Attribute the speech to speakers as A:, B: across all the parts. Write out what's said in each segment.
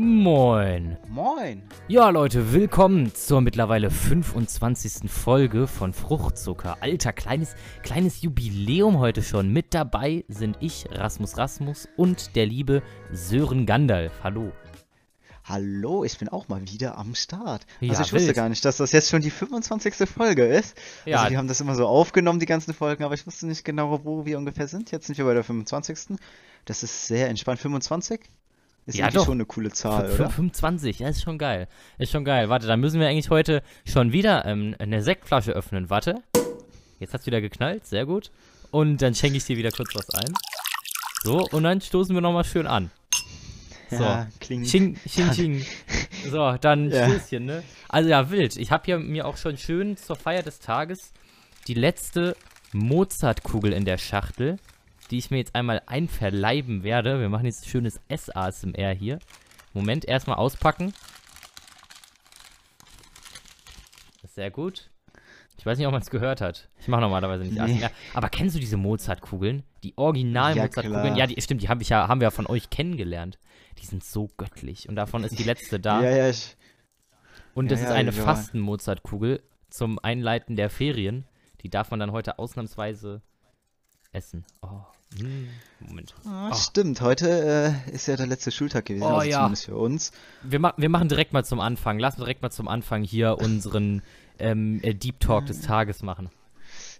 A: Moin.
B: Moin.
A: Ja, Leute, willkommen zur mittlerweile 25. Folge von Fruchtzucker. Alter, kleines, kleines Jubiläum heute schon. Mit dabei sind ich, Rasmus Rasmus, und der liebe Sören Gandalf. Hallo.
B: Hallo, ich bin auch mal wieder am Start.
A: Ja,
B: also ich wusste
A: wild.
B: gar nicht, dass das jetzt schon die 25. Folge ist.
A: Ja.
B: Also wir haben das immer so aufgenommen, die ganzen Folgen, aber ich wusste nicht genau, wo wir ungefähr sind. Jetzt sind wir bei der 25. Das ist sehr entspannt. 25? Ist
A: Ja, doch.
B: schon eine coole Zahl,
A: F-
B: oder?
A: 25, ja, ist schon geil. Ist schon geil. Warte, dann müssen wir eigentlich heute schon wieder ähm, eine Sektflasche öffnen. Warte. Jetzt hat's wieder geknallt, sehr gut. Und dann schenke ich dir wieder kurz was ein. So, und dann stoßen wir nochmal schön an. So.
B: Ja, klingt.
A: Ching, ching, ching. So, dann
B: Ja.
A: Stößchen, ne? Also ja, wild. Ich habe hier mir auch schon schön zur Feier des Tages die letzte Mozartkugel in der Schachtel, die ich mir jetzt einmal einverleiben werde. Wir machen jetzt schönes S-ASMR hier. Moment, erstmal auspacken. Ist sehr gut. Ich weiß nicht, ob man es gehört hat. Ich mache normalerweise nicht
B: Nee.
A: ASMR. Aber kennst du diese Mozartkugeln? Die original
B: Ja.
A: Ja, die, stimmt, die hab ich ja, haben wir ja von euch kennengelernt. Die sind so göttlich. Und davon ist die letzte da.
B: Ja, ja, ich,
A: Und
B: Ja,
A: das ist
B: ja,
A: eine
B: wir-
A: Fasten-Mozartkugel zum Einleiten der Ferien. Die darf man dann heute ausnahmsweise essen. Oh. Moment.
B: ah,
A: Oh.
B: stimmt. Heute äh, ist ja der letzte Schultag gewesen,
A: Oh,
B: also
A: ja.
B: zumindest für uns.
A: Wir, ma wir machen direkt mal zum Anfang. Lass uns direkt mal zum Anfang hier unseren ähm, äh, Deep Talk des Tages machen.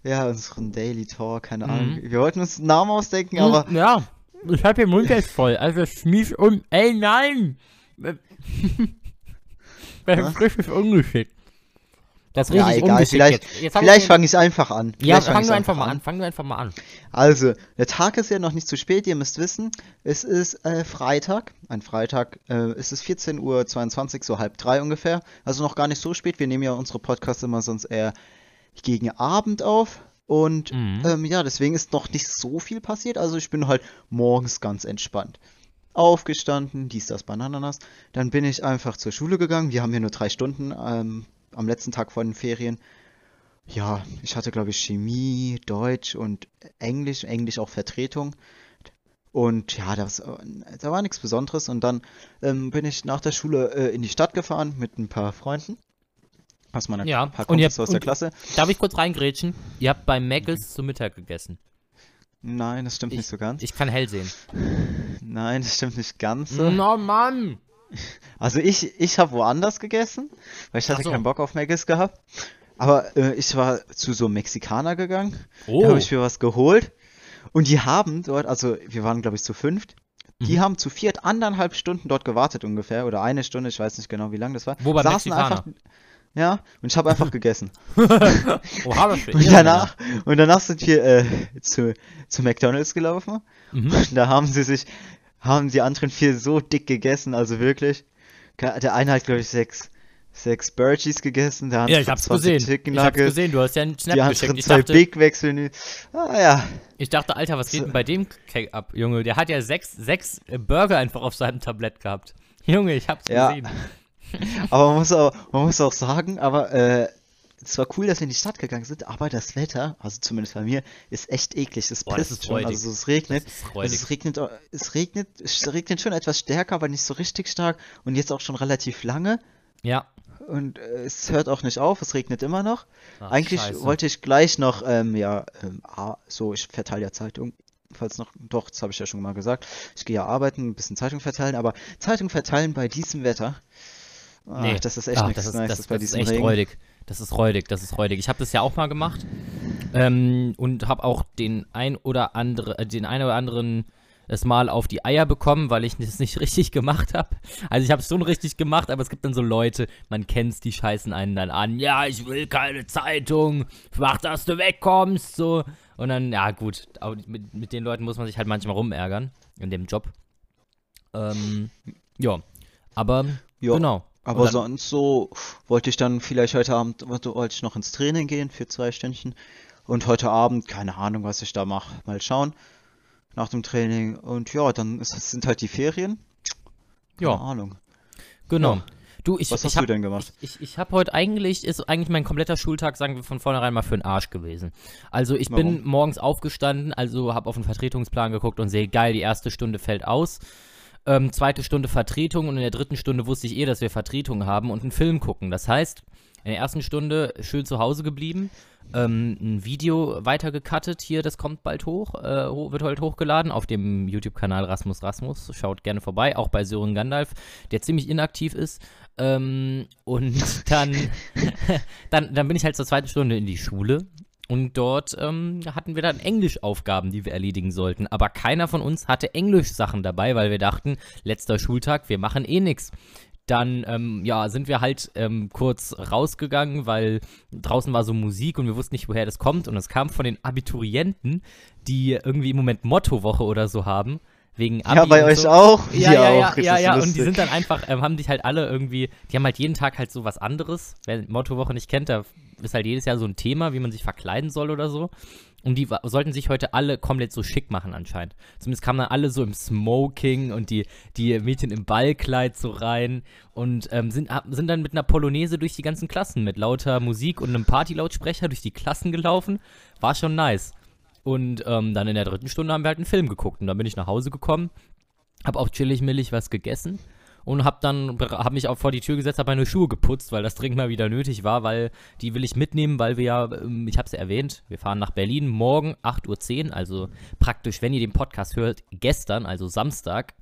B: Ja, unseren Daily Talk, keine
A: Mhm.
B: Ahnung. Wir wollten uns einen Namen ausdenken, aber
A: Mm, ja, ich hab den Mund jetzt voll. Also schmies um. Ey, nein! Das
B: Was?
A: ist richtig ungeschickt. Das ist
B: Ja,
A: richtig
B: egal,
A: ungeschickt
B: vielleicht-
A: jetzt.
B: vielleicht
A: ich
B: fange ich einfach an.
A: Ja,
B: Vielleicht
A: fang
B: ich's
A: du einfach mal an. Fang du einfach mal an.
B: Also, der Tag ist ja noch nicht zu spät, ihr müsst wissen, es ist äh, Freitag, ein Freitag, äh, es ist 14.22 Uhr, so halb drei ungefähr, also noch gar nicht so spät, wir nehmen ja unsere Podcasts immer sonst eher gegen Abend auf und
A: Mhm.
B: ähm, ja, deswegen ist noch nicht so viel passiert, also ich bin halt morgens ganz entspannt. Aufgestanden, dies, das, Bananas, dann bin ich einfach zur Schule gegangen, wir haben hier nur drei Stunden ähm, am letzten Tag vor den Ferien. Ja, ich hatte, glaube ich, Chemie, Deutsch und Englisch, Englisch auch Vertretung. Und ja, das, da war nichts Besonderes. Und dann ähm, bin ich nach der Schule äh, in die Stadt gefahren mit ein paar Freunden. Aus meiner
A: Ja,
B: paar
A: und ihr
B: Kumpels
A: habt-
B: aus der Klasse.
A: Darf ich kurz reingrätschen? Ihr habt bei Maggles zu Mittag gegessen.
B: Nein, das stimmt
A: Ich-
B: nicht so ganz.
A: Ich kann hell sehen.
B: Nein, das stimmt nicht ganz so.
A: No, Mann!
B: Also ich, ich habe woanders gegessen, weil ich hatte
A: so.
B: keinen Bock auf Maggis gehabt. Aber äh, ich war zu so einem Mexikaner gegangen.
A: Oh.
B: Da habe ich mir was geholt. Und die haben dort, also wir waren glaube ich zu fünft, die
A: Mhm.
B: haben zu viert anderthalb Stunden dort gewartet ungefähr. Oder eine Stunde, ich weiß nicht genau, wie lang das war.
A: Wo beim
B: Saßen
A: Mexikaner?
B: einfach. Ja, und ich habe einfach gegessen.
A: Oha, das
B: Und danach, und danach sind wir äh, zu, zu McDonalds gelaufen.
A: Mhm.
B: Und da haben sie sich, haben die anderen vier so dick gegessen, also wirklich. Der eine hat, glaube ich, sechs, sechs Burgies gegessen, der
A: Ja, ich hab's
B: 20
A: gesehen.
B: Chicken
A: Ich hab's gesehen, du hast ja einen
B: die
A: Snap
B: anderen
A: geschickt. Ich dachte,
B: Big Macs Menü. Ah ja,
A: ich dachte, Alter, was geht
B: So.
A: denn bei dem Cake ab, Junge? Der hat ja sechs, sechs äh, Burger einfach auf seinem Tablett gehabt. Junge, ich hab's
B: Ja.
A: gesehen.
B: aber man muss auch, man muss auch sagen, aber äh, es war cool, dass wir in die Stadt gegangen sind, aber das Wetter, also zumindest bei mir, ist echt eklig. Es
A: Boah, das
B: pisst
A: ist
B: schon, also es regnet.
A: Ist
B: es regnet, es regnet, es regnet schon etwas stärker, aber nicht so richtig stark und jetzt auch schon relativ lange
A: Ja.
B: und äh, es hört auch nicht auf, es regnet immer noch.
A: Ach,
B: Eigentlich
A: scheiße.
B: wollte ich gleich noch, ähm, ja, ähm, so, ich verteile ja Zeitung, falls noch, doch, das habe ich ja schon mal gesagt. Ich gehe ja arbeiten, ein bisschen Zeitung verteilen, aber Zeitung verteilen bei diesem Wetter, ah,
A: Nee.
B: das ist echt
A: Ach,
B: nichts
A: das ist,
B: Nices
A: das,
B: bei
A: das ist
B: diesem
A: echt
B: Regen.
A: räudig. Das ist räudig, das ist räudig. Ich habe das ja auch mal gemacht ähm, und habe auch den ein oder andere, äh, den ein oder anderen das Mal auf die Eier bekommen, weil ich das nicht richtig gemacht habe. Also ich habe es schon richtig gemacht, aber es gibt dann so Leute, man kennt's, die scheißen einen dann an. Ja, ich will keine Zeitung. Mach, dass du wegkommst. So. Und dann, ja gut, aber mit, mit den Leuten muss man sich halt manchmal rumärgern in dem Job. Ähm, ja, aber
B: Ja,
A: genau.
B: Aber
A: dann-
B: sonst so wollte ich dann vielleicht heute Abend, wollte ich noch ins Training gehen für zwei Stündchen. Und heute Abend, keine Ahnung, was ich da mache. Mal schauen. Nach dem Training. Und ja, dann ist, sind halt die Ferien. Keine
A: Ja.
B: Ahnung.
A: Genau.
B: Ja.
A: Du, ich,
B: Was
A: ich
B: hast
A: hab,
B: du denn gemacht?
A: Ich, ich, ich habe heute eigentlich, ist eigentlich mein kompletter Schultag, sagen wir von vornherein mal für den Arsch gewesen. Also ich bin
B: Warum?
A: morgens aufgestanden, also habe auf den Vertretungsplan geguckt und sehe, geil, die erste Stunde fällt aus. Ähm, zweite Stunde Vertretung und in der dritten Stunde wusste ich eh, dass wir Vertretung haben und einen Film gucken. Das heißt, in der ersten Stunde schön zu Hause geblieben, ähm, ein Video weitergecuttet hier, das kommt bald hoch, äh, wird heute hochgeladen auf dem YouTube-Kanal Rasmus Rasmus. Schaut gerne vorbei, auch bei Sören Gandalf, der ziemlich inaktiv ist. Ähm, und dann, dann, dann bin ich halt zur zweiten Stunde in die Schule und dort ähm, hatten wir dann Englischaufgaben, die wir erledigen sollten. Aber keiner von uns hatte Englisch-Sachen dabei, weil wir dachten, letzter Schultag, wir machen eh nichts. Dann, ähm, ja, sind wir halt ähm, kurz rausgegangen, weil draußen war so Musik und wir wussten nicht, woher das kommt. Und es kam von den Abiturienten, die irgendwie im Moment Mottowoche oder so haben. Wegen Abi
B: ja, bei euch
A: so.
B: auch?
A: Ja, ja, ja,
B: auch.
A: ja, ja. Und die sind dann einfach, ähm, haben sich halt alle irgendwie, die haben halt jeden Tag halt so was anderes. Wer Mottowoche nicht kennt, da ist halt jedes Jahr so ein Thema, wie man sich verkleiden soll oder so. Und die sollten sich heute alle komplett so schick machen anscheinend. Zumindest kamen dann alle so im Smoking und die, die Mädchen im Ballkleid so rein und ähm, sind, sind dann mit einer Polonaise durch die ganzen Klassen mit lauter Musik und einem Partylautsprecher durch die Klassen gelaufen. War schon nice. Und ähm, dann in der dritten Stunde haben wir halt einen Film geguckt und dann bin ich nach Hause gekommen, hab auch chillig millig was gegessen und hab dann hab mich auch vor die Tür gesetzt, hab meine Schuhe geputzt, weil das dringend mal wieder nötig war, weil die will ich mitnehmen, weil wir ja, ähm, ich hab's ja erwähnt, wir fahren nach Berlin morgen 8.10 Uhr, also praktisch, wenn ihr den Podcast hört, gestern, also Samstag,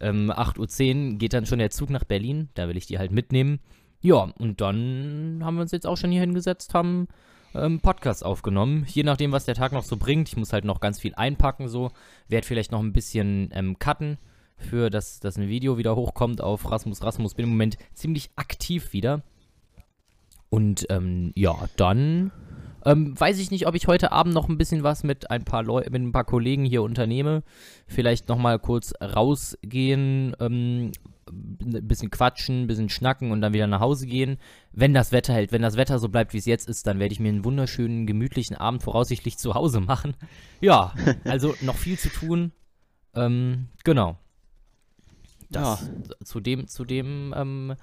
A: ähm, 8.10 Uhr geht dann schon der Zug nach Berlin, da will ich die halt mitnehmen. Ja, und dann haben wir uns jetzt auch schon hier hingesetzt, haben ähm, Podcast aufgenommen. Je nachdem, was der Tag noch so bringt. Ich muss halt noch ganz viel einpacken, so. Werd vielleicht noch ein bisschen ähm, cutten, für dass, dass ein Video wieder hochkommt auf Rasmus Rasmus. Bin im Moment ziemlich aktiv wieder. Und ähm, ja, dann ähm, weiß ich nicht, ob ich heute Abend noch ein bisschen was mit ein paar Leu mit ein paar Kollegen hier unternehme. Vielleicht noch mal kurz rausgehen, ähm, ein bisschen quatschen, ein bisschen schnacken und dann wieder nach Hause gehen. Wenn das Wetter hält, wenn das Wetter so bleibt, wie es jetzt ist, dann werde ich mir einen wunderschönen, gemütlichen Abend voraussichtlich zu Hause machen. Ja, also noch viel zu tun. Ähm, genau. Das zu dem, zu dem, ähm,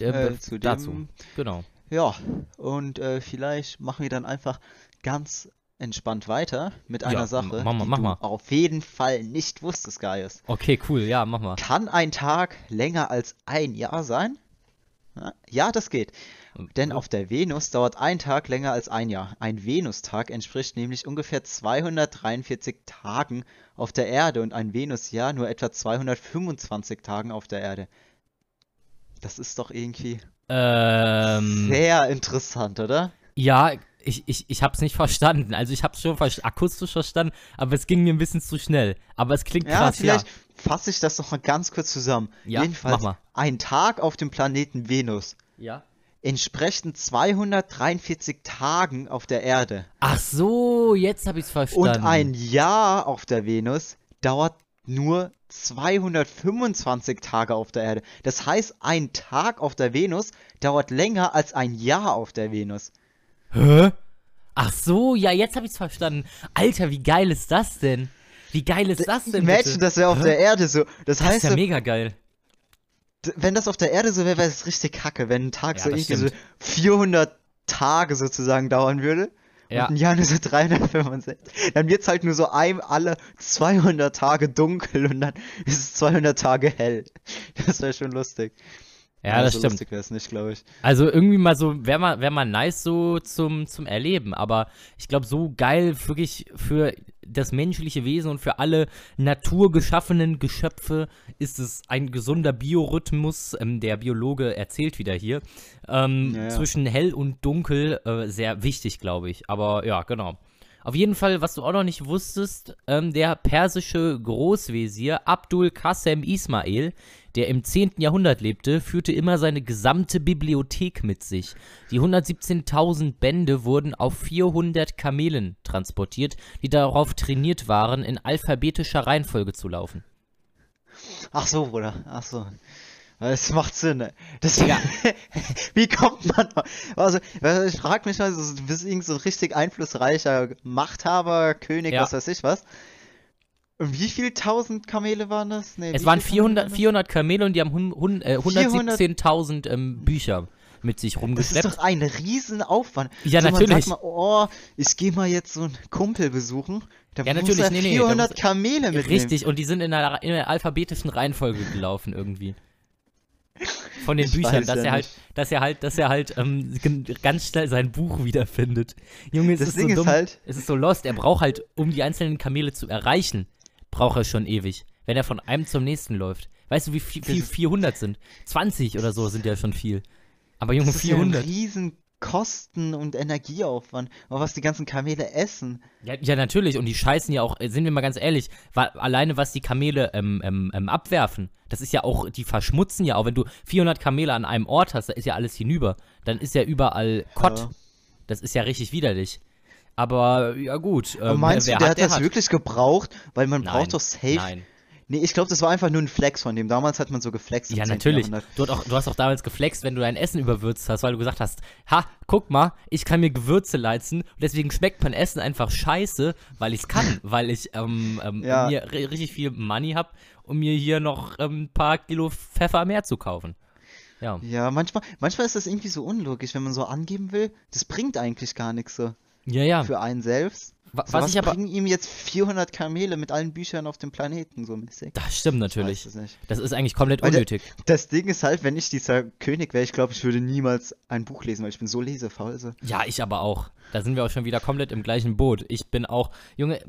A: äh,
B: Äh, zu
A: dazu.
B: dem-
A: Genau.
B: Ja, und äh, vielleicht machen wir dann einfach ganz entspannt weiter mit einer
A: Ja,
B: Sache,
A: mach mal,
B: die
A: mach
B: du
A: mal.
B: auf jeden Fall nicht wusstest, Gaius.
A: Okay, cool, ja, mach mal.
B: Kann ein Tag länger als ein Jahr sein? Ja, Ja, das geht. Denn auf der Venus dauert ein Tag länger als ein Jahr. Ein Venustag entspricht nämlich ungefähr 243 Tagen auf der Erde und ein Venusjahr nur etwa 225 Tagen auf der Erde. Das ist doch irgendwie
A: Ähm,
B: sehr interessant, oder?
A: ja, ich, ich, ich hab's nicht verstanden. Also ich hab's schon ver akustisch verstanden, aber es ging mir ein bisschen zu schnell. Aber es klingt
B: Ja,
A: krass,
B: vielleicht fasse ich das noch mal ganz kurz zusammen.
A: Ja,
B: Jedenfalls, ein Tag auf dem Planeten Venus
A: ja.
B: entsprechen 243 Tagen auf der Erde.
A: Ach so, jetzt hab ich's verstanden.
B: Und ein Jahr auf der Venus dauert nur 225 Tage auf der Erde. Das heißt, ein Tag auf der Venus dauert länger als ein Jahr auf der Venus.
A: Hä? Ach so, ja, jetzt hab ich's verstanden. Alter, wie geil ist das denn? Wie geil ist das denn?
B: Imagine,
A: bitte?
B: das wäre auf der Erde so. Das
A: Das ist
B: heißt,
A: ja
B: so,
A: mega geil.
B: wenn das auf der Erde so wäre, wäre es richtig kacke, wenn ein Tag
A: Ja,
B: so irgendwie so
A: stimmt.
B: 400 Tage sozusagen dauern würde.
A: Ja.
B: Und ein Jahr nur so 365. Dann wird's halt nur so ein, alle 200 Tage dunkel und dann ist es 200 Tage hell. Das wäre schon lustig.
A: Ja, das
B: so
A: stimmt.
B: lustig wäre es nicht, glaube ich.
A: Also irgendwie mal so, wäre mal, wär mal nice so zum, zum Erleben, aber ich glaube, so geil wirklich für das menschliche Wesen und für alle naturgeschaffenen Geschöpfe ist es ein gesunder Biorhythmus, ähm, der Biologe erzählt wieder hier, ähm,
B: Ja, ja.
A: zwischen hell und dunkel äh, sehr wichtig, glaube ich. Aber ja, genau. Auf jeden Fall, was du auch noch nicht wusstest, ähm, der persische Großwesir Abdul Qasim Ismail, der im 10. Jahrhundert lebte, führte immer seine gesamte Bibliothek mit sich. Die 117.000 Bände wurden auf 400 Kamelen transportiert, die darauf trainiert waren, in alphabetischer Reihenfolge zu laufen.
B: Ach so, Bruder. Ach so. Das macht Sinn. Das,
A: Ja.
B: Wie kommt man? Also, weil ich frage mich mal, du bist irgend so ein richtig einflussreicher Machthaber, König,
A: Ja.
B: was weiß ich was. Und wie viel tausend Kamele waren das? Nee,
A: Es waren
B: viel Kamele
A: 400, 400 Kamele und die haben äh, 117.000 ähm, Bücher. mit sich
B: Das ist
A: rumgeschleppt.
B: doch ein Riesenaufwand.
A: Ja,
B: so,
A: natürlich.
B: Man sagt mal, oh, ich gehe mal jetzt so einen Kumpel besuchen. Da
A: Ja,
B: muss
A: natürlich,
B: er
A: nee, nee, da
B: 400
A: muss-
B: Kamele mitnehmen.
A: Richtig, und die sind in der, in der alphabetischen Reihenfolge gelaufen irgendwie. Von den
B: Ich
A: Büchern, dass
B: ja
A: er halt, dass er halt, dass er halt ähm, ganz schnell sein Buch wiederfindet. Junge, es
B: Das
A: ist
B: Ding
A: so
B: ist
A: dumm.
B: halt-
A: es ist so lost. Er braucht halt, um die einzelnen Kamele zu erreichen, braucht er schon ewig. Wenn er von einem zum nächsten läuft. Weißt du, wie viel, viel
B: Das ist-
A: 400 sind? 20 oder so sind ja schon viel. Aber Junge,
B: Das ist ja ein
A: 400.
B: riesen Kosten- und Energieaufwand. Aber was die ganzen Kamele essen.
A: Ja, ja, natürlich. Und die scheißen ja auch, äh, sind wir mal ganz ehrlich, alleine was die Kamele ähm, ähm, ähm, abwerfen, das ist ja auch, die verschmutzen ja auch. Wenn du 400 Kamele an einem Ort hast, da ist ja alles hinüber. Dann ist ja überall Kott.
B: Ja.
A: Das ist ja richtig widerlich. Aber ja gut. Ähm,
B: meinst
A: wer
B: du, der
A: hat,
B: hat das wirklich gebraucht? Weil man
A: Nein,
B: braucht doch safe.
A: Nein.
B: Nee, ich glaube, das war einfach nur ein Flex von dem. Damals hat man so geflext.
A: Ja,
B: 10.
A: natürlich. Du, hast auch, du hast auch damals geflext, wenn du dein Essen überwürzt hast, weil du gesagt hast, ha, guck mal, ich kann mir Gewürze leizen und deswegen schmeckt mein Essen einfach scheiße, weil ich es kann, weil ich ähm, ähm,
B: Ja.
A: mir ri- richtig viel Money habe, um mir hier noch ähm, ein paar Kilo Pfeffer mehr zu kaufen. Ja.
B: Ja, manchmal, manchmal ist das irgendwie so unlogisch, wenn man so angeben will. Das bringt eigentlich gar nichts so
A: Ja, ja.
B: für einen selbst.
A: Wa-
B: So,
A: was
B: was
A: ich aber.
B: bringen ihm jetzt 400 Kamele mit allen Büchern auf dem Planeten so mäßig?
A: Das stimmt
B: Ich
A: natürlich.
B: nicht.
A: Das ist eigentlich komplett
B: Weil der-
A: unnötig.
B: Das Ding ist halt, wenn ich dieser König wäre, ich glaube, ich würde niemals ein Buch lesen, weil ich bin so lesefaul. Also.
A: Ja, ich aber auch. Da sind wir auch schon wieder komplett im gleichen Boot. Ich bin auch, Junge,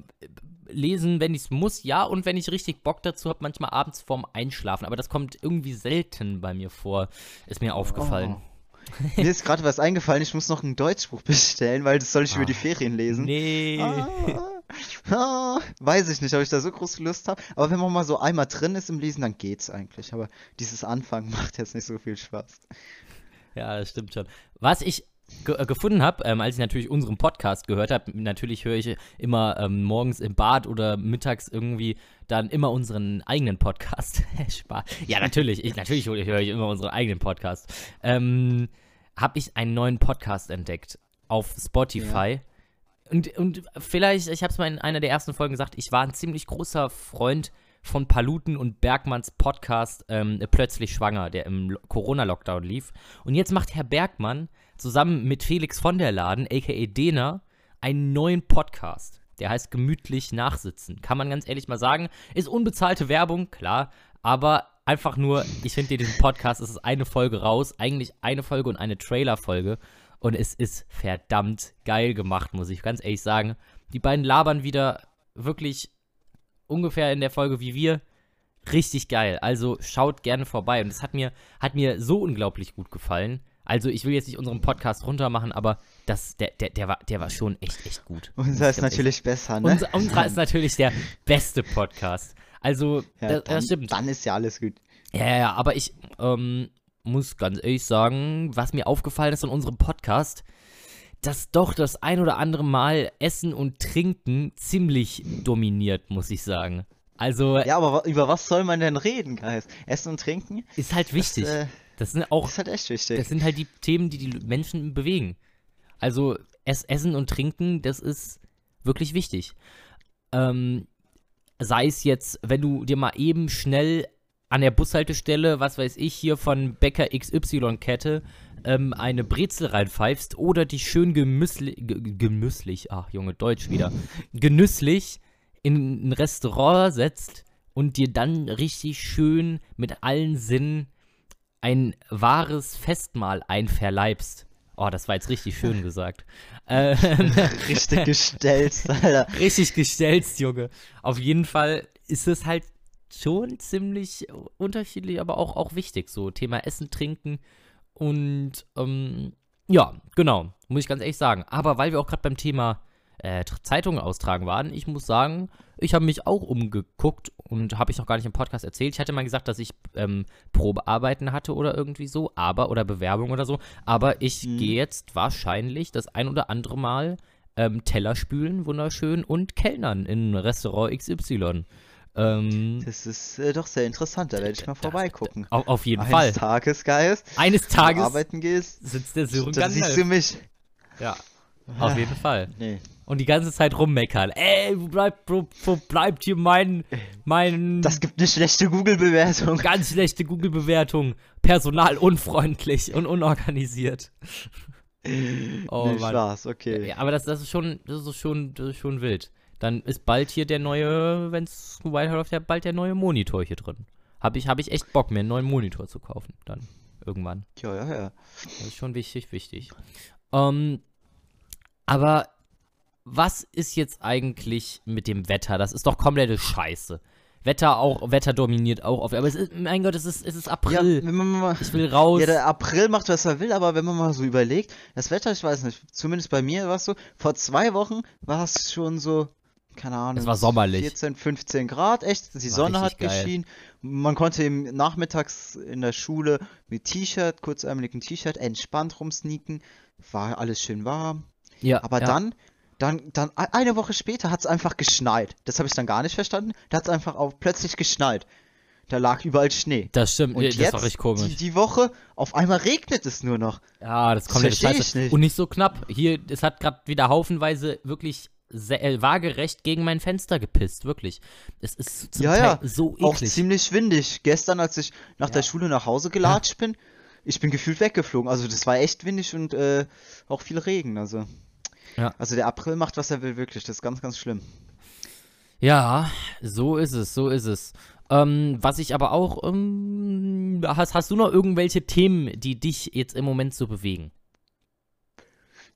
A: lesen, wenn ich es muss, ja, und wenn ich richtig Bock dazu habe, manchmal abends vorm Einschlafen. Aber das kommt irgendwie selten bei mir vor, ist mir aufgefallen.
B: Oh. Mir ist gerade was eingefallen, ich muss noch ein Deutschbuch bestellen, weil das soll ich über die
A: Ah,
B: Ferien lesen.
A: Nee.
B: Ah, ah, weiß ich nicht, ob ich da so große Lust habe. Aber wenn man mal so einmal drin ist im Lesen, dann geht's eigentlich. Aber dieses Anfangen macht jetzt nicht so viel Spaß.
A: Ja, das stimmt schon. Was ich ge äh, gefunden habe, ähm, als ich natürlich unseren Podcast gehört habe, natürlich höre ich immer ähm, morgens im Bad oder mittags irgendwie dann immer unseren eigenen Podcast. Spaß. Ja, natürlich, ich, natürlich höre ich immer unseren eigenen Podcast. Ähm, habe ich einen neuen Podcast entdeckt auf Spotify. Und, und vielleicht, ich habe es mal in einer der ersten Folgen gesagt, ich war ein ziemlich großer Freund von Paluten und Bergmanns Podcast ähm, Plötzlich Schwanger, der im Lo- Corona-Lockdown lief. Und jetzt macht Herr Bergmann zusammen mit Felix von der Laden, a.k.a. Dena, einen neuen Podcast. Der heißt Gemütlich Nachsitzen. Kann man ganz ehrlich mal sagen. Ist unbezahlte Werbung, klar. Aber einfach nur, ich finde diesen Podcast, es ist eine Folge raus. Eigentlich eine Folge und eine Trailer-Folge. Und es ist verdammt geil gemacht, muss ich ganz ehrlich sagen. Die beiden labern wieder wirklich ungefähr in der Folge wie wir. Richtig geil. Also schaut gerne vorbei. Und es hat mir, hat mir so unglaublich gut gefallen. Also ich will jetzt nicht unseren Podcast runtermachen, aber das, der, der, der, war, der war schon echt, echt gut.
B: Unser ist natürlich besser, ne?
A: Unser, unserer ist natürlich der beste Podcast. Also,
B: ja,
A: das,
B: dann,
A: das stimmt.
B: Dann ist ja alles gut.
A: Ja, ja, ja, aber ich ähm, muss ganz ehrlich sagen, was mir aufgefallen ist in unserem Podcast, dass doch das ein oder andere Mal Essen und Trinken ziemlich dominiert, muss ich sagen. Also
B: Ja, aber über was soll man denn reden, Guys? Essen und Trinken?
A: ist halt wichtig.
B: Das, äh,
A: Das sind auch,
B: ist halt echt wichtig.
A: das sind halt die Themen, die die Menschen bewegen. Also es, Essen und Trinken, das ist wirklich wichtig. Ähm, sei es jetzt, wenn du dir mal eben schnell an der Bushaltestelle, was weiß ich, hier von Bäcker XY-Kette ähm, eine Brezel reinpfeifst oder dich schön gemüsslich, gemüsslich, ach Junge, Deutsch wieder, genüsslich in ein Restaurant setzt und dir dann richtig schön mit allen Sinnen ein wahres Festmahl einverleibst. Oh, das war jetzt richtig schön gesagt. Ähm,
B: Richtig gestellt, Alter.
A: richtig gestellt, Junge. Auf jeden Fall ist es halt schon ziemlich unterschiedlich, aber auch, auch wichtig. So Thema Essen, Trinken und ähm, ja, genau, muss ich ganz ehrlich sagen. Aber weil wir auch gerade beim Thema äh, Zeitungen austragen waren, ich muss sagen, ich habe mich auch umgeguckt und habe ich noch gar nicht im Podcast erzählt. Ich hatte mal gesagt, dass ich ähm, Probearbeiten hatte oder irgendwie so, aber oder Bewerbung oder so. Aber ich
B: Mhm.
A: gehe jetzt wahrscheinlich das ein oder andere Mal ähm, Teller spülen, wunderschön, und Kellnern in Restaurant XY. Ähm,
B: Das ist äh, doch sehr interessant, da werde ich mal vorbeigucken.
A: auf, auf jeden
B: Eines
A: Fall.
B: Tages, Guys,
A: Eines Tages
B: arbeiten gehst,
A: sitzt der Sören
B: dann siehst du mich.
A: Ja, auf jeden Fall.
B: Nee,
A: und die ganze Zeit rummeckern. Ey, wo bleibt, wo, wo bleibt hier mein, mein.
B: Das gibt eine schlechte Google-Bewertung.
A: Ganz schlechte Google-Bewertung. Personal unfreundlich und unorganisiert.
B: oh, nee, Mann. Spaß, okay.
A: Ja, aber das, das, ist schon, das ist schon, das ist schon wild. Dann ist bald hier der neue, wenn es weiterläuft, ja bald der neue Monitor hier drin. Habe ich, hab ich echt Bock, mir einen neuen Monitor zu kaufen. Dann irgendwann.
B: Ja, ja, ja.
A: Das ist schon wichtig, wichtig. Ähm, aber was ist jetzt eigentlich mit dem Wetter? Das ist doch komplette Scheiße. Wetter auch, Wetter dominiert auch auf. Aber es ist, mein Gott, es ist, es ist April.
B: Ja, mal,
A: ich will raus.
B: Ja, der April macht, was er will, aber wenn man mal so überlegt, das Wetter, ich weiß nicht, zumindest bei mir war es so, vor zwei Wochen war es schon so, keine Ahnung.
A: Es war sommerlich.
B: 14, 15 Grad, echt, die Sonne hat geil. geschienen. Man konnte im nachmittags in der Schule mit T-Shirt, kurzärmeligen T-Shirt, entspannt rumsneaken. War alles schön warm.
A: Ja.
B: Aber
A: ja.
B: dann dann, dann eine Woche später hat es einfach geschneit. Das habe ich dann gar nicht verstanden. Da hat es einfach auch plötzlich geschneit. Da lag überall Schnee.
A: Das stimmt,
B: und
A: das
B: jetzt,
A: war richtig komisch.
B: Die, die, Woche, auf einmal regnet es nur noch.
A: Ja, das kommt
B: das. Ich nicht.
A: Und nicht so knapp. Hier, es hat gerade wieder haufenweise wirklich sehr, äh, waagerecht gegen mein Fenster gepisst, wirklich. Es ist
B: zum ja, Teil ja.
A: so eklig.
B: Auch ziemlich windig. Gestern, als ich nach ja. der Schule nach Hause gelatscht bin, ich bin gefühlt weggeflogen. Also das war echt windig und äh, auch viel Regen, also. Ja. Also der April macht, was er will, wirklich. Das ist ganz, ganz schlimm.
A: Ja, so ist es, so ist es. Ähm, was ich aber auch, ähm, hast, hast du noch irgendwelche Themen, die dich jetzt im Moment so bewegen?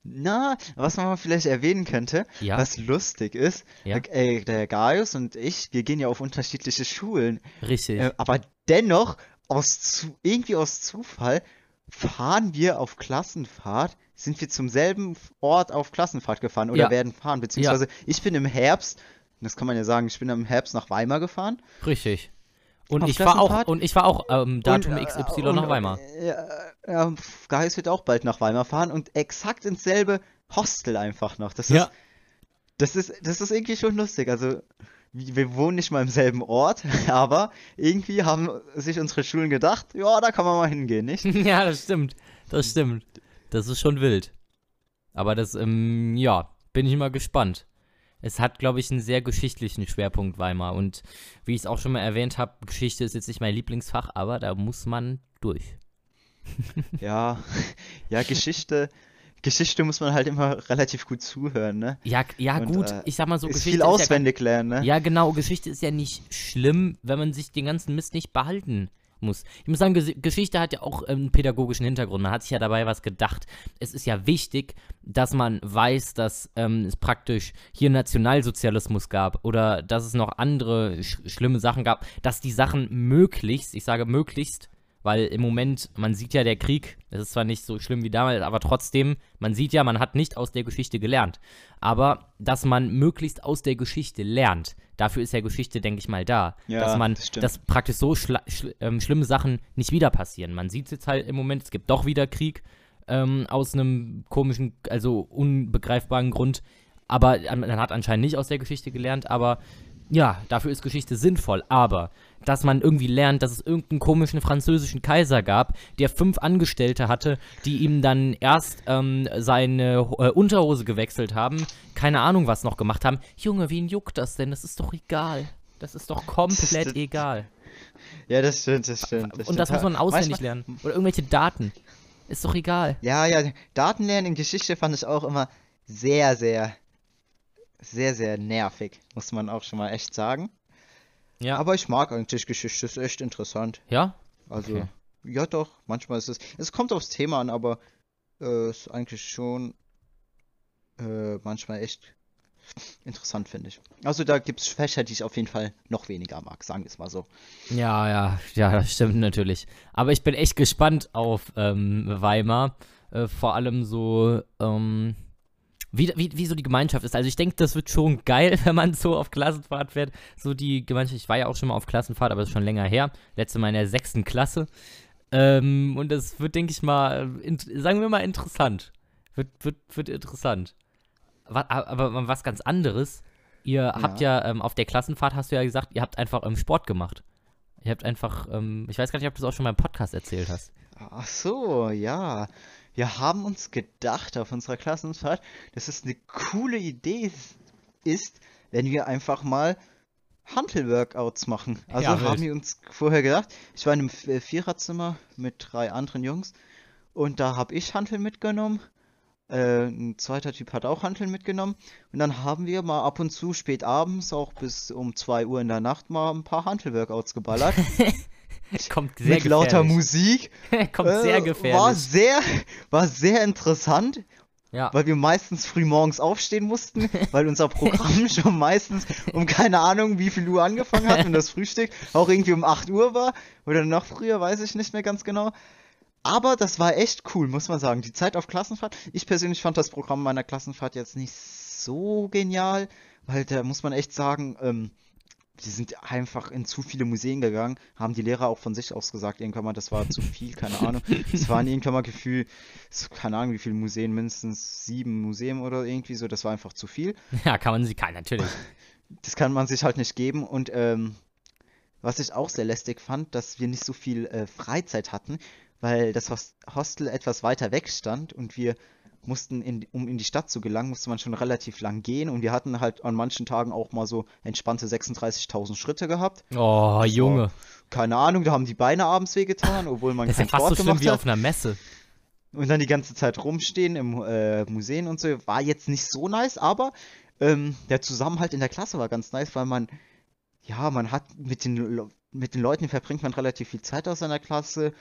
B: Na, was man vielleicht erwähnen könnte,
A: ja.
B: was lustig ist,
A: ja.
B: äh, der Gaius und ich, wir gehen ja auf unterschiedliche Schulen.
A: Richtig.
B: Äh, aber dennoch, aus zu, irgendwie aus Zufall, fahren wir auf Klassenfahrt sind wir zum selben Ort auf Klassenfahrt gefahren oder ja. werden fahren. Beziehungsweise ja. ich bin im Herbst, das kann man ja sagen, ich bin im Herbst nach Weimar gefahren.
A: Richtig. Und ich, war auch, und ich war auch ähm, Datum und, XY und, nach Weimar.
B: Ja, ja, Geis wird auch bald nach Weimar fahren und exakt ins selbe Hostel einfach noch. Das ist, ja. das ist, das ist irgendwie schon lustig. Also, wir wohnen nicht mal im selben Ort, aber irgendwie haben sich unsere Schulen gedacht, ja, da kann man mal hingehen, nicht?
A: ja, das stimmt. Das stimmt. Das ist schon wild. Aber das, ähm, ja, bin ich mal gespannt. Es hat, glaube ich, einen sehr geschichtlichen Schwerpunkt Weimar. Und wie ich es auch schon mal erwähnt habe, Geschichte ist jetzt nicht mein Lieblingsfach, aber da muss man durch.
B: ja, ja, Geschichte. Geschichte muss man halt immer relativ gut zuhören, ne?
A: Ja, ja Und, gut, äh, ich sag mal so,
B: Geschichte viel auswendig ja, lernen, ne?
A: Ja, genau, Geschichte ist ja nicht schlimm, wenn man sich den ganzen Mist nicht behalten muss. Ich muss sagen, Ges Geschichte hat ja auch einen pädagogischen Hintergrund. Man hat sich ja dabei was gedacht. Es ist ja wichtig, dass man weiß, dass ähm, es praktisch hier Nationalsozialismus gab oder dass es noch andere sch schlimme Sachen gab, dass die Sachen möglichst, ich sage möglichst, weil im Moment, man sieht ja der Krieg, es ist zwar nicht so schlimm wie damals, aber trotzdem, man sieht ja, man hat nicht aus der Geschichte gelernt. Aber dass man möglichst aus der Geschichte lernt, dafür ist ja Geschichte, denke ich mal, da.
B: Ja,
A: dass man,
B: das
A: dass praktisch so schl ähm, schlimme Sachen nicht wieder passieren. Man sieht es jetzt halt im Moment, es gibt doch wieder Krieg ähm, aus einem komischen, also unbegreifbaren Grund. Aber man hat anscheinend nicht aus der Geschichte gelernt, aber ja, dafür ist Geschichte sinnvoll, aber dass man irgendwie lernt, dass es irgendeinen komischen französischen Kaiser gab, der fünf Angestellte hatte, die ihm dann erst ähm, seine äh, Unterhose gewechselt haben, keine Ahnung was noch gemacht haben. Junge, wen juckt das denn? Das ist doch egal. Das ist doch komplett das egal.
B: Ja, das stimmt, das stimmt.
A: Das Und das muss man auswendig lernen. Oder irgendwelche Daten. Ist doch egal.
B: Ja, ja, Daten lernen in Geschichte fand ich auch immer sehr, sehr sehr, sehr nervig, muss man auch schon mal echt sagen. Ja. Aber ich mag eigentlich Geschichte, ist echt interessant.
A: Ja?
B: Also, okay. ja doch, manchmal ist es. Es kommt aufs Thema an, aber äh, ist eigentlich schon äh, manchmal echt interessant, finde ich. Also da gibt es Fächer, die ich auf jeden Fall noch weniger mag, sagen wir es mal so.
A: Ja, ja, ja, das stimmt natürlich. Aber ich bin echt gespannt auf ähm, Weimar. Äh, vor allem so, ähm, wie, wie, wie so die Gemeinschaft ist. Also ich denke, das wird schon geil, wenn man so auf Klassenfahrt fährt. So die Gemeinschaft, ich war ja auch schon mal auf Klassenfahrt, aber das ist schon länger her. Letzte Mal in der sechsten Klasse. Ähm, und das wird, denke ich mal, sagen wir mal interessant. Wird, wird, wird interessant. Was, aber was ganz anderes. Ihr ja. habt ja ähm, auf der Klassenfahrt, hast du ja gesagt, ihr habt einfach ähm, Sport gemacht. Ihr habt einfach, ähm, ich weiß gar nicht, ob du das auch schon mal im Podcast erzählt hast.
B: Ach so, ja. Wir haben uns gedacht auf unserer Klassenfahrt, dass es eine coole Idee ist, wenn wir einfach mal Hantel-Workouts machen. Also
A: Ja,
B: haben wir uns vorher gedacht, ich war in einem V- Viererzimmer mit drei anderen Jungs und da habe ich Hantel mitgenommen. Äh, ein zweiter Typ hat auch Hanteln mitgenommen. Und dann haben wir mal ab und zu spät abends, auch bis um 2 Uhr in der Nacht, mal ein paar Hantel-Workouts geballert.
A: Kommt sehr
B: mit lauter. Musik.
A: Kommt
B: Äh,
A: sehr
B: War
A: gefährlich.
B: sehr, war sehr interessant,
A: Ja.
B: weil wir meistens früh morgens aufstehen mussten, weil unser Programm schon meistens um keine Ahnung wie viel Uhr angefangen hat und das Frühstück auch irgendwie um 8 Uhr war oder noch früher, weiß ich nicht mehr ganz genau. Aber das war echt cool, muss man sagen. Die Zeit auf Klassenfahrt. Ich persönlich fand das Programm meiner Klassenfahrt jetzt nicht so genial, weil da muss man echt sagen, ähm, wir sind einfach in zu viele Museen gegangen, haben die Lehrer auch von sich aus gesagt, irgendwann mal, das war zu viel, keine Ahnung. Es waren irgendwann mal Gefühl, so, keine Ahnung, wie viele Museen, mindestens sieben Museen oder irgendwie so, das war einfach zu viel.
A: ja, kann man sie kann, natürlich.
B: Das kann man sich halt nicht geben und ähm, was ich auch sehr lästig fand, dass wir nicht so viel äh, Freizeit hatten, weil das Hos- Hostel etwas weiter weg stand und wir mussten, in, um in die Stadt zu gelangen, musste man schon relativ lang gehen und wir hatten halt an manchen Tagen auch mal so entspannte 36.000 Schritte gehabt.
A: Oh, Junge.
B: Keine Ahnung, da haben die Beine abends wehgetan, obwohl man
A: Das ist ja
B: keinen
A: fast so
B: Sport
A: schlimm
B: gemacht
A: wie
B: hat.
A: auf einer Messe.
B: Und dann die ganze Zeit rumstehen im äh, Museen und so. War jetzt nicht so nice, aber ähm, der Zusammenhalt in der Klasse war ganz nice, weil man, ja, man hat mit den, mit den Leuten verbringt man relativ viel Zeit aus seiner Klasse.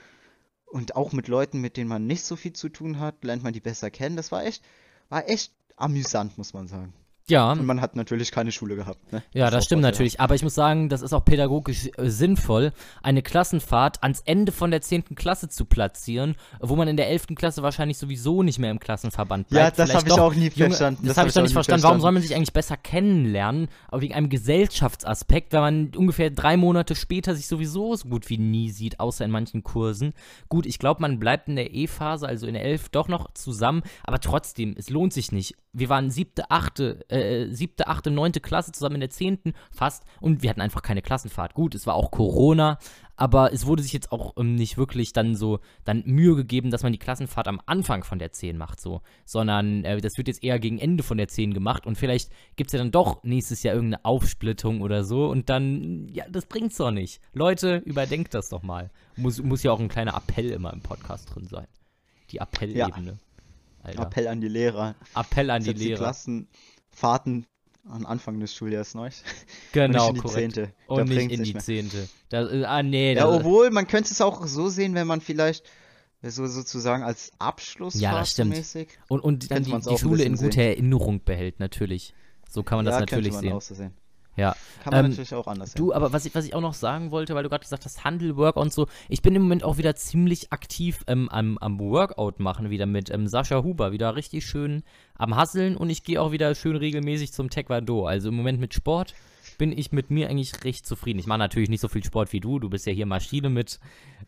B: Und auch mit Leuten, mit denen man nicht so viel zu tun hat, lernt man die besser kennen. Das war echt, war echt amüsant, muss man sagen.
A: Ja,
B: Und man hat natürlich keine Schule gehabt, ne?
A: ja, das
B: auch
A: stimmt natürlich. Aber ich muss sagen, das ist auch pädagogisch äh, sinnvoll, eine Klassenfahrt ans Ende von der 10. Klasse zu platzieren, wo man in der 11. Klasse wahrscheinlich sowieso nicht mehr im Klassenverband
B: Ja,
A: bleibt.
B: das
A: Vielleicht
B: habe ich auch nie
A: Junge,
B: verstanden.
A: Das, habe ich doch
B: auch
A: nicht
B: nie
A: verstanden. Warum soll man sich eigentlich besser kennenlernen? Aber wegen einem Gesellschaftsaspekt, wenn man ungefähr drei Monate später sich sowieso so gut wie nie sieht, außer in manchen Kursen. Gut, ich glaube, man bleibt in der E-Phase, also in der 11, doch noch zusammen, aber trotzdem, es lohnt sich nicht. Wir waren siebte, achte, äh, siebte, achte, neunte Klasse zusammen in der zehnten fast und wir hatten einfach keine Klassenfahrt. Gut, es war auch Corona, aber es wurde sich jetzt auch ähm, nicht wirklich dann so dann Mühe gegeben, dass man die Klassenfahrt am Anfang von der 10 macht, so, sondern äh, das wird jetzt eher gegen Ende von der 10 gemacht und vielleicht gibt es ja dann doch nächstes Jahr irgendeine Aufsplittung oder so und dann, ja, das bringt's doch nicht. Leute, überdenkt das doch mal. Muss, muss ja auch ein kleiner Appell immer im Podcast drin sein. Die Appellebene. Alter.
B: Appell an die Lehrer.
A: Appell an die
B: Setzt die
A: Lehrer.
B: Klassenfahrten am Anfang des Schuljahres neu.
A: Genau,
B: und nicht in die
A: korrekt.
B: Zehnte. Da
A: Und nicht
B: bringt's
A: in die. Zehnte. Das, ah, nee,
B: Ja,
A: das,
B: obwohl, man könnte es auch so sehen, wenn man vielleicht so sozusagen als Abschluss
A: Ja, das stimmt.
B: mäßig.
A: und, und dann die, die Schule in guter Erinnerung behält, natürlich. So kann man das
B: ja,
A: natürlich
B: könnte man
A: sehen.
B: auch so sehen.
A: Ja.
B: Kann man
A: Ähm,
B: natürlich auch anders
A: Du, aber was ich, was ich auch noch sagen wollte, weil du gerade gesagt hast, Handelwork und so, ich bin im Moment auch wieder ziemlich aktiv ähm, am, am Workout machen, wieder mit ähm, Sascha Huber, wieder richtig schön am Hasseln und ich gehe auch wieder schön regelmäßig zum Taekwondo. Also im Moment mit Sport bin ich mit mir eigentlich recht zufrieden. Ich mache natürlich nicht so viel Sport wie du, du bist ja hier Maschine mit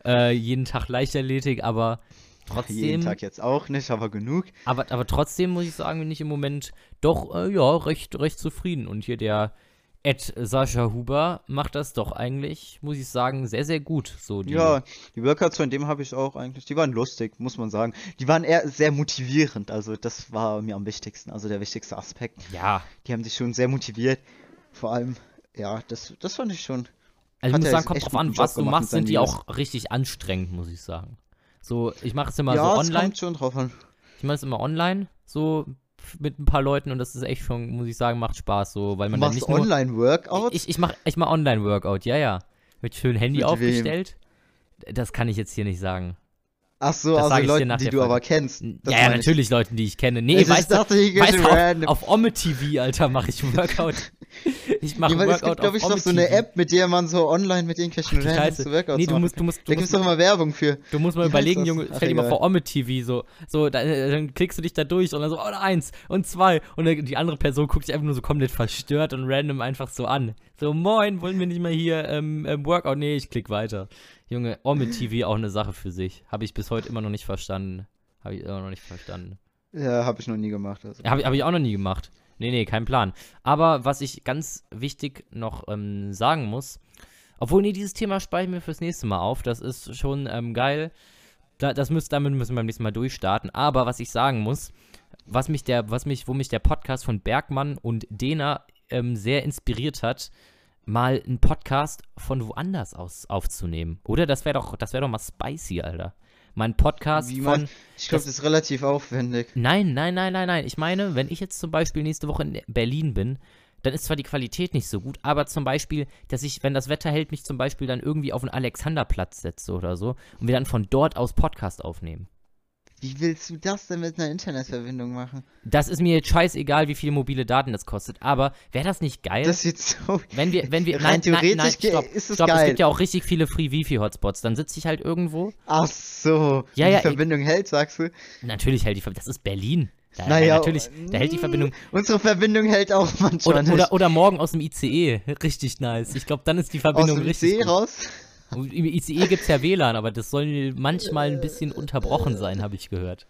A: äh, jeden Tag Leichtathletik, aber
B: Jeden
A: trotzdem,
B: Tag jetzt auch nicht, aber genug.
A: aber, aber trotzdem muss ich sagen, bin ich im Moment doch, äh, ja, recht, recht zufrieden. Und hier der Ed Sascha Huber macht das doch eigentlich, muss ich sagen, sehr, sehr gut. So die,
B: Ja, die Workouts von dem habe ich auch eigentlich, die waren lustig, muss man sagen. Die waren eher sehr motivierend, also das war mir am wichtigsten, also der wichtigste Aspekt.
A: ja.
B: Die haben sich schon sehr motiviert. Vor allem, ja, das, das fand ich schon.
A: Also ich muss sagen, kommt drauf an, was du machst, sind die auch richtig anstrengend, muss ich sagen. So, ich mache es immer
B: ja,
A: so online.
B: kommt schon drauf an.
A: Ich mache es immer online, so mit ein paar Leuten und das ist echt schon, muss ich sagen, macht Spaß, so, weil
B: Du
A: man dann
B: machst
A: nicht nur
B: Online-Workouts?
A: Ich, ich mache ich mach Online-Workout, ja, ja. Mit schön Handy
B: Mit wem?
A: aufgestellt. Das kann ich jetzt hier nicht sagen.
B: Ach so,
A: das
B: also
A: ich dir
B: Leute,
A: nach
B: die du
A: Folge.
B: aber kennst. Das
A: ja, ja, natürlich Leuten, die ich kenne. Nee,
B: Ich
A: weißt du,
B: random.
A: auf, auf Omme TV, Alter, mache ich Workout. Ich mache
B: Ja, weil es
A: Workout
B: gibt, glaube ich, doch so eine. App, mit der man so online mit irgendwelchen
A: Ach,
B: Randoms so Workouts
A: Nee, du musst, du musst,
B: Da
A: du
B: gibt
A: musst,
B: es doch immer Werbung für.
A: du musst mal überlegen? Junge, stell dir mal vor Omme TV, so, so, da, äh, dann klickst du dich da durch und dann so, oh, eins und zwei und dann, die andere Person guckt dich einfach nur so komplett verstört und random einfach so an. So, moin, wollen wir nicht mal hier ähm, ähm, Workout? Nee, ich klick weiter. Junge, Omme TV auch eine Sache für sich. Habe ich bis heute immer noch nicht verstanden. Habe ich immer noch nicht verstanden.
B: Ja, habe ich noch nie gemacht. Also.
A: Habe ich, hab ich auch noch nie gemacht. Nee, nee, kein Plan. Aber was ich ganz wichtig noch ähm, sagen muss, obwohl, nee, dieses Thema spare ich mir fürs nächste Mal auf. Das ist schon ähm, geil. da, das müsst, damit müssen wir beim nächsten Mal durchstarten. Aber was ich sagen muss, was mich der, was mich, wo mich der Podcast von Bergmann und Dena ähm, sehr inspiriert hat, mal einen Podcast von woanders aus aufzunehmen. Oder? Das wäre doch, das wäre doch mal spicy, Alter. Mein Podcast
B: Wie
A: von.
B: man, ich glaube, das ist relativ aufwendig.
A: Nein, nein, nein, nein, nein. Ich meine, wenn ich jetzt zum Beispiel nächste Woche in Berlin bin, dann ist zwar die Qualität nicht so gut, aber zum Beispiel, dass ich, wenn das Wetter hält, mich zum Beispiel dann irgendwie auf den Alexanderplatz setze oder so und wir dann von dort aus Podcast aufnehmen.
B: Wie willst du das denn mit einer Internetverbindung machen?
A: Das ist mir jetzt scheißegal, wie viel mobile Daten das kostet, aber wäre das nicht geil?
B: Das sieht so.
A: wenn wir, wenn wir,
B: Rein
A: nein, nein, nein,
B: theoretisch ge-
A: stopp,
B: ist es
A: stopp, es
B: geil.
A: gibt ja auch richtig viele Free-Wifi-Hotspots, dann sitze ich halt irgendwo,
B: Ach so.
A: Ja,
B: die
A: ja, ich-
B: Verbindung hält, sagst du?
A: natürlich hält die Verbindung, das ist Berlin, da,
B: Naja,
A: natürlich, da hält die
B: mm,
A: Verbindung,
B: Unsere Verbindung hält auch manchmal
A: oder, oder, oder morgen aus dem ICE, richtig nice, ich glaube, dann ist die
B: Aus
A: Verbindung
B: dem
A: richtig
B: See
A: gut.
B: raus?
A: Im ICE gibt es ja WLAN, aber das soll manchmal ein bisschen unterbrochen sein, habe ich gehört.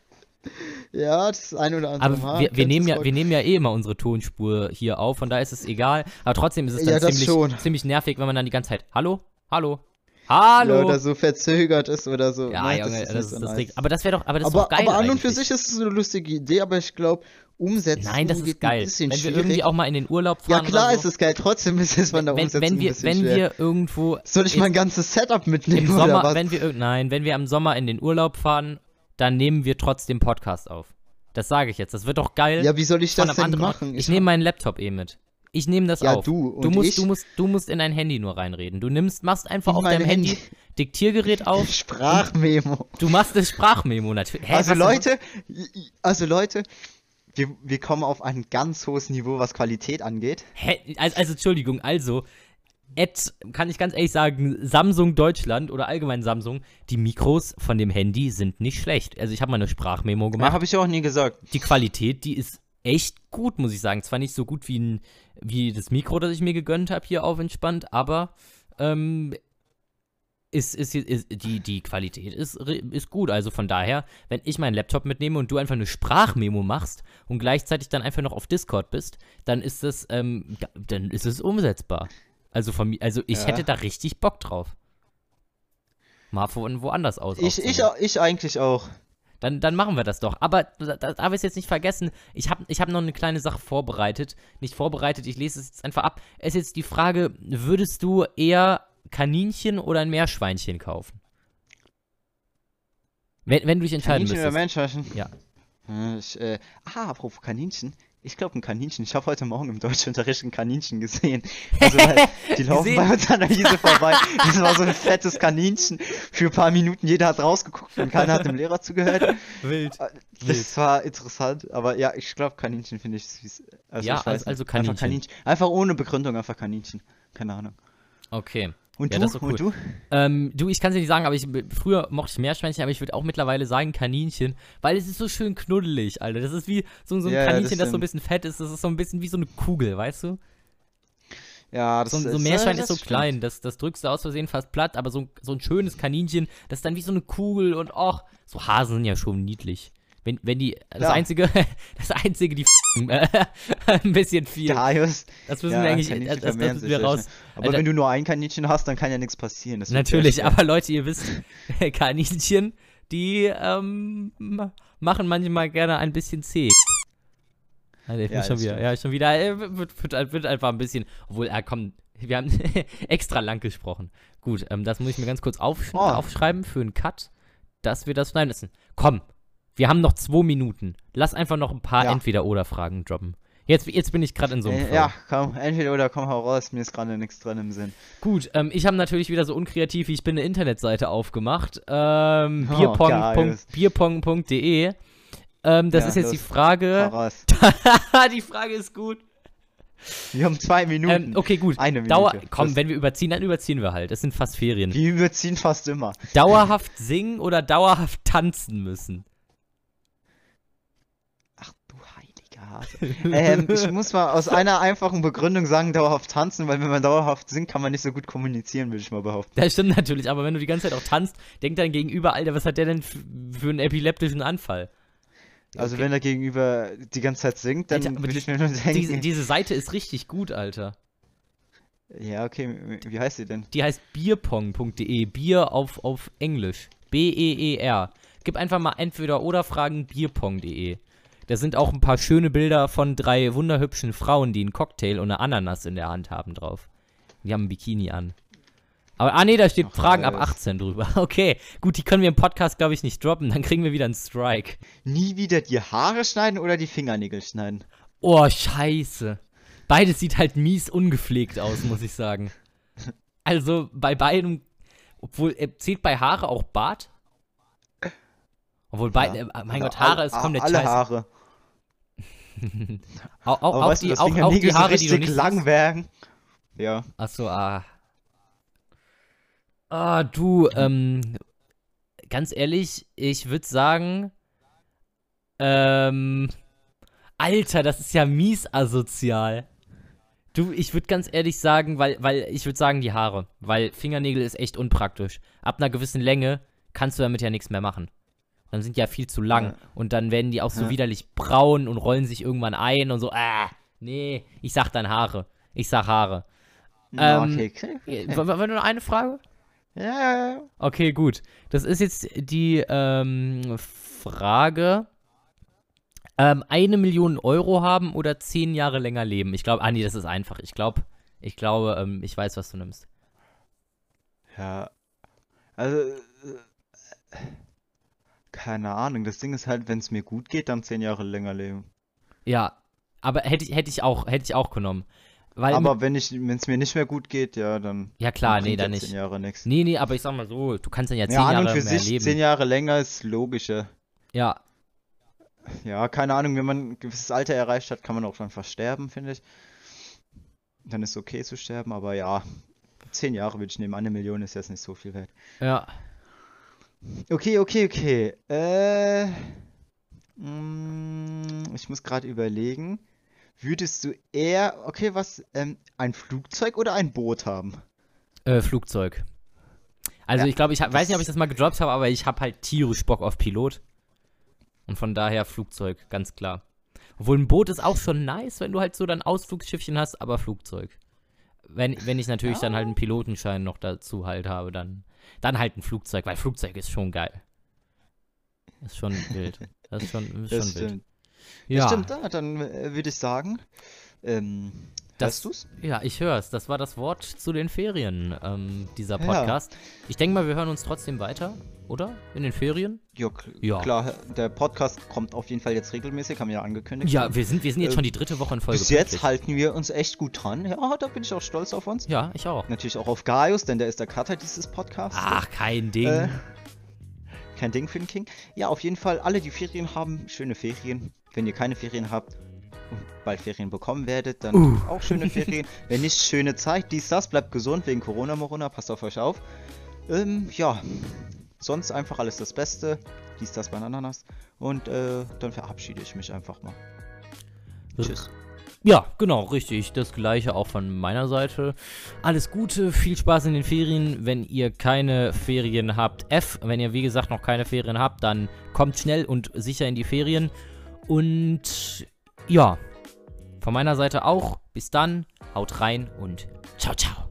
B: Ja, das ein oder andere
A: Aber
B: Mal.
A: wir, wir, nehmen ja, wir nehmen ja eh immer unsere Tonspur hier auf, von daher ist es egal. Aber trotzdem ist es dann
B: Ja, das
A: ziemlich, ziemlich nervig, wenn man dann die ganze Zeit Hallo? Hallo? Hallo?
B: Ja, oder so verzögert ist oder so.
A: Ja,
B: Ne,
A: Junge, das, ist
B: so
A: das
B: nice.
A: Ding. Aber das wäre doch, aber das ist
B: aber,
A: doch geil
B: aber an und für sich ist es eine lustige Idee, aber ich glaube, umsetzen
A: Nein, das
B: wird
A: ist
B: ein
A: geil. Wenn wir
B: schwierig.
A: irgendwie auch mal in den Urlaub
B: ja,
A: fahren
B: klar
A: oder
B: ist
A: so.
B: es geil, trotzdem ist es von der
A: wenn,
B: Umsetzung
A: wenn
B: ein
A: wir,
B: bisschen
A: wenn
B: schwer.
A: wir irgendwo
B: Soll ich
A: in-
B: mein ganzes Setup mitnehmen
A: im
B: oder
A: Sommer,
B: was?
A: wenn wir nein, wenn wir im Sommer in den Urlaub fahren, dann nehmen wir trotzdem Podcast auf. Das sage ich jetzt. Das wird doch geil.
B: ja, wie soll ich das denn
A: Ort.
B: machen?
A: Ich nehme meinen Laptop eh mit. Ich nehme das
B: Ja,
A: auf.
B: du
A: du
B: und
A: musst,
B: ich?
A: du musst, du musst in dein Handy nur reinreden. Du nimmst, machst einfach
B: In
A: auf deinem Handy,
B: Handy.
A: Diktiergerät auf.
B: Sprachmemo.
A: Du machst das Sprachmemo natürlich. Hä,
B: Also Leute, also Leute, wir, wir kommen auf ein ganz hohes Niveau, was Qualität angeht.
A: Hä, also, also Entschuldigung, also Ed, kann ich ganz ehrlich sagen, Samsung Deutschland oder allgemein Samsung, die Mikros von dem Handy sind nicht schlecht. Also ich habe mal eine Sprachmemo
B: Ja,
A: gemacht.
B: habe ich auch nie gesagt.
A: die Qualität, die ist echt gut, muss ich sagen. Zwar nicht so gut wie, ein, wie das Mikro, das ich mir gegönnt habe hier auf entspannt, aber ähm, ist, ist, ist, die, die Qualität ist, ist gut. Also von daher, wenn ich meinen Laptop mitnehme und du einfach eine Sprachmemo machst und gleichzeitig dann einfach noch auf Discord bist, dann ist das, ähm, dann ist es umsetzbar. Also von mir, also ich
B: Ja.
A: hätte da richtig Bock drauf. Mal von woanders aus.
B: Ich, ich, ich eigentlich auch.
A: Dann, dann machen wir das doch. Aber da, da darf ich es jetzt nicht vergessen. Ich habe ich hab noch eine kleine Sache vorbereitet. Nicht vorbereitet, ich lese es jetzt einfach ab. Es ist jetzt die Frage: Würdest du eher Kaninchen oder ein Meerschweinchen kaufen? Wenn, wenn du dich entscheiden
B: Kaninchen oder
A: müsstest.
B: Meerschweinchen?
A: Ja.
B: Äh, Ich, äh, ah, apropos Kaninchen. Ich glaube ein Kaninchen. Ich habe heute Morgen im Deutschunterricht ein Kaninchen gesehen. Also, weil die laufen bei uns an der Wiese vorbei. Das war so ein fettes Kaninchen. Für ein paar Minuten jeder hat rausgeguckt und keiner hat dem Lehrer zugehört.
A: Wild.
B: Das war interessant, aber ja, ich glaube Kaninchen finde ich süß. Also
A: Ja,
B: ich weiß
A: also- also
B: Einfach
A: Kaninchen.
B: Kaninchen. Einfach ohne Begründung, einfach Kaninchen. Keine Ahnung.
A: Okay.
B: Und
A: Ja,
B: du?
A: das ist doch
B: Und du?
A: Ähm, du, ich kann es dir nicht sagen, aber ich früher mochte ich Meerschweinchen, aber ich würde auch mittlerweile sagen Kaninchen, weil es ist so schön knuddelig, Alter. Das ist wie so, so ein
B: Ja, ja, das
A: Kaninchen, das so ein bisschen fett ist. Das ist so ein bisschen wie so eine Kugel, weißt du?
B: Ja, das
A: So, so
B: ist-
A: ein Meerschwein ist so
B: stimmt.
A: klein, das, das drückst du aus Versehen fast platt, aber so, so ein schönes Kaninchen, das ist dann wie so eine Kugel und auch, so Hasen sind ja schon niedlich. Wenn, wenn die, das
B: Ja.
A: einzige, das einzige, die ein bisschen viel.
B: Gaius.
A: Das müssen
B: Ja,
A: wir eigentlich, das, das müssen wir raus.
B: Aber
A: Alter,
B: wenn du nur ein Kaninchen hast, dann kann ja nichts passieren. Das
A: Natürlich, aber Leute, ihr wisst, Kaninchen, die ähm, machen manchmal gerne ein bisschen zäh. Ah, der
B: Ja,
A: ja, schon wieder, ja, schon wieder, äh, wird, wird, wird einfach ein bisschen, obwohl, er kommt, wir haben extra lang gesprochen. Gut, ähm, das muss ich mir ganz kurz aufsch
B: Oh.
A: aufschreiben für einen Cut, dass wir das schneiden müssen. Komm, wir haben noch zwei Minuten. Lass einfach noch ein paar
B: Ja.
A: Entweder-Oder-Fragen droppen. Jetzt, jetzt bin ich gerade in so einem
B: Äh, ja, komm, entweder oder komm hau raus, mir ist gerade nichts drin im Sinn.
A: Gut, ähm, ich habe natürlich wieder so unkreativ wie ich bin eine Internetseite aufgemacht. Ähm,
B: Oh,
A: bierpong. bierpong.de. Ähm, das
B: Ja,
A: ist jetzt
B: los.
A: die Frage.
B: raus.
A: die Frage ist gut.
B: Wir haben zwei Minuten.
A: Ähm, okay, gut.
B: Eine Minute.
A: Dauer, komm,
B: Das-
A: wenn wir überziehen, dann überziehen wir halt. Es sind fast Ferien.
B: Wir überziehen fast immer.
A: Dauerhaft singen oder dauerhaft tanzen müssen?
B: Ach du heiliger Hase. ähm, ich muss mal aus einer einfachen Begründung sagen, dauerhaft tanzen, weil wenn man dauerhaft singt, kann man nicht so gut kommunizieren, würde ich mal behaupten.
A: Das stimmt natürlich, aber wenn du die ganze Zeit auch tanzt, denkt dein Gegenüber, Alter, was hat der denn für einen epileptischen Anfall?
B: Also
A: Okay.
B: wenn er gegenüber die ganze Zeit singt, dann
A: Alter,
B: würde ich mir nur denken,
A: Diese, diese Seite ist richtig gut, Alter.
B: ja okay, wie heißt sie denn?
A: Die heißt bierpong.de. Bier auf, auf Englisch. B-E-E-R. Gib einfach mal entweder oder Fragen bierpong.de. Da sind auch ein paar schöne Bilder von drei wunderhübschen Frauen, die einen Cocktail und eine Ananas in der Hand haben drauf. Die haben ein Bikini an. Aber, ah nee, da steht
B: Ach,
A: Fragen ab
B: nice.
A: 18 drüber. Okay, gut, die können wir im Podcast, glaube ich, nicht droppen. Dann kriegen wir wieder einen Strike.
B: Nie wieder die Haare schneiden oder die Fingernägel schneiden.
A: Oh, scheiße. Beides sieht halt mies ungepflegt aus, muss ich sagen. Also bei beidem, obwohl, äh, zählt bei Haare auch Bart? Obwohl, bei,
B: Ja.
A: äh, mein
B: Oder
A: Gott, Haare
B: all-
A: ist komplett
B: Alle
A: scheiße.
B: Haare.
A: Auch, auch, auch,
B: du,
A: die, auch, auch die Haare, die du nicht
B: lang werden. Ja.
A: Achso, ah. Ah, du, ähm, ganz ehrlich, ich würde sagen, ähm, Alter, das ist ja mies asozial. Du, ich würde ganz ehrlich sagen, weil, weil, ich würde sagen die Haare, weil Fingernägel ist echt unpraktisch. Ab einer gewissen Länge kannst du damit ja nichts mehr machen. Dann sind die ja viel zu lang
B: Ja.
A: und dann werden die auch so
B: Ja.
A: widerlich braun und rollen sich irgendwann ein und so, ah, nee, ich sag dann Haare. Ich sag Haare. Ähm,
B: okay, okay.
A: War, war nur eine Frage?
B: Ja, ja, ja.
A: Okay, gut. Das ist jetzt die ähm, Frage. Ähm, eine Million Euro haben oder zehn Jahre länger leben? Ich glaube, ah nee, das ist einfach. Ich glaube, ich glaube, ähm, ich weiß, was du nimmst.
B: Ja. Also, äh, keine Ahnung. Das Ding ist halt, wenn es mir gut geht, dann zehn Jahre länger leben.
A: Ja, aber hätte ich, hätte ich auch, hätte ich auch genommen. Weil
B: Aber wenn ich, wenn es mir nicht mehr gut geht, ja, dann.
A: ja klar,
B: dann
A: nee, dann nicht.
B: zehn Jahre nichts.
A: Nee, nee, aber ich sag mal so, du kannst dann ja zehn
B: Ja,
A: Jahre
B: für
A: mehr
B: sich
A: leben.
B: zehn Jahre länger ist logischer.
A: Ja,
B: Ja, keine Ahnung, wenn man ein gewisses Alter erreicht hat, kann man auch einfach sterben, finde ich. Dann ist es okay zu sterben, aber ja, zehn Jahre würde ich nehmen. Eine Million ist jetzt nicht so viel wert.
A: ja.
B: Okay, okay, okay. Äh, mm, ich muss gerade überlegen. Würdest du eher, okay, was, ähm, ein Flugzeug oder ein Boot haben?
A: Äh, Flugzeug. Also
B: Ja,
A: ich glaube, ich hab, weiß nicht, ob ich
B: das-
A: mal gedroppt habe, aber ich habe halt tierisch Bock auf Pilot. Und von daher Flugzeug, ganz klar. Obwohl ein Boot ist auch schon nice, wenn du halt so dein Ausflugsschiffchen hast, aber Flugzeug. Wenn, wenn ich natürlich dann halt einen Pilotenschein noch dazu halt habe, dann, dann halt ein Flugzeug, weil Flugzeug ist schon geil. Ist schon wild. Das ist schon, ist
B: Das
A: schon wild.
B: stimmt.
A: Ja,
B: Das stimmt, ja, dann äh, würde ich sagen, ähm,
A: Das-
B: hörst du's?
A: ja, ich hör's. Das war das Wort zu den Ferien, ähm, dieser
B: Ja.
A: Podcast. Ich denke mal, wir hören uns trotzdem weiter, oder? In den Ferien?
B: Ja, kl-
A: Ja.
B: klar, der Podcast kommt auf jeden Fall jetzt regelmäßig, haben wir ja angekündigt.
A: Ja, wir sind, wir sind jetzt
B: Äh,
A: schon die dritte Woche in Folge.
B: Bis jetzt halten wir uns echt gut dran. Ja, da bin ich auch stolz auf uns.
A: Ja, ich auch.
B: Natürlich auch auf Gaius, denn der ist der Cutter dieses Podcasts.
A: Ach, kein Ding.
B: Äh, kein Ding für den King. Ja, auf jeden Fall, alle, die Ferien haben, schöne Ferien. Wenn ihr keine Ferien habt bald Ferien bekommen werdet, dann
A: Uh.
B: auch schöne Ferien. Wenn nicht, schöne Zeit. Dies, das, bleibt gesund wegen Corona, Morona, passt auf euch auf. Ähm, ja, sonst einfach alles das Beste. Dies, das, Bananas. Und äh, dann verabschiede ich mich einfach mal. Tschüss.
A: Ja, genau, richtig. Das gleiche auch von meiner Seite. Alles Gute, viel Spaß in den Ferien. Wenn ihr keine Ferien habt, F, wenn ihr wie gesagt noch keine Ferien habt, dann kommt schnell und sicher in die Ferien. Und ja, von meiner Seite auch. Bis dann, haut rein und ciao, ciao.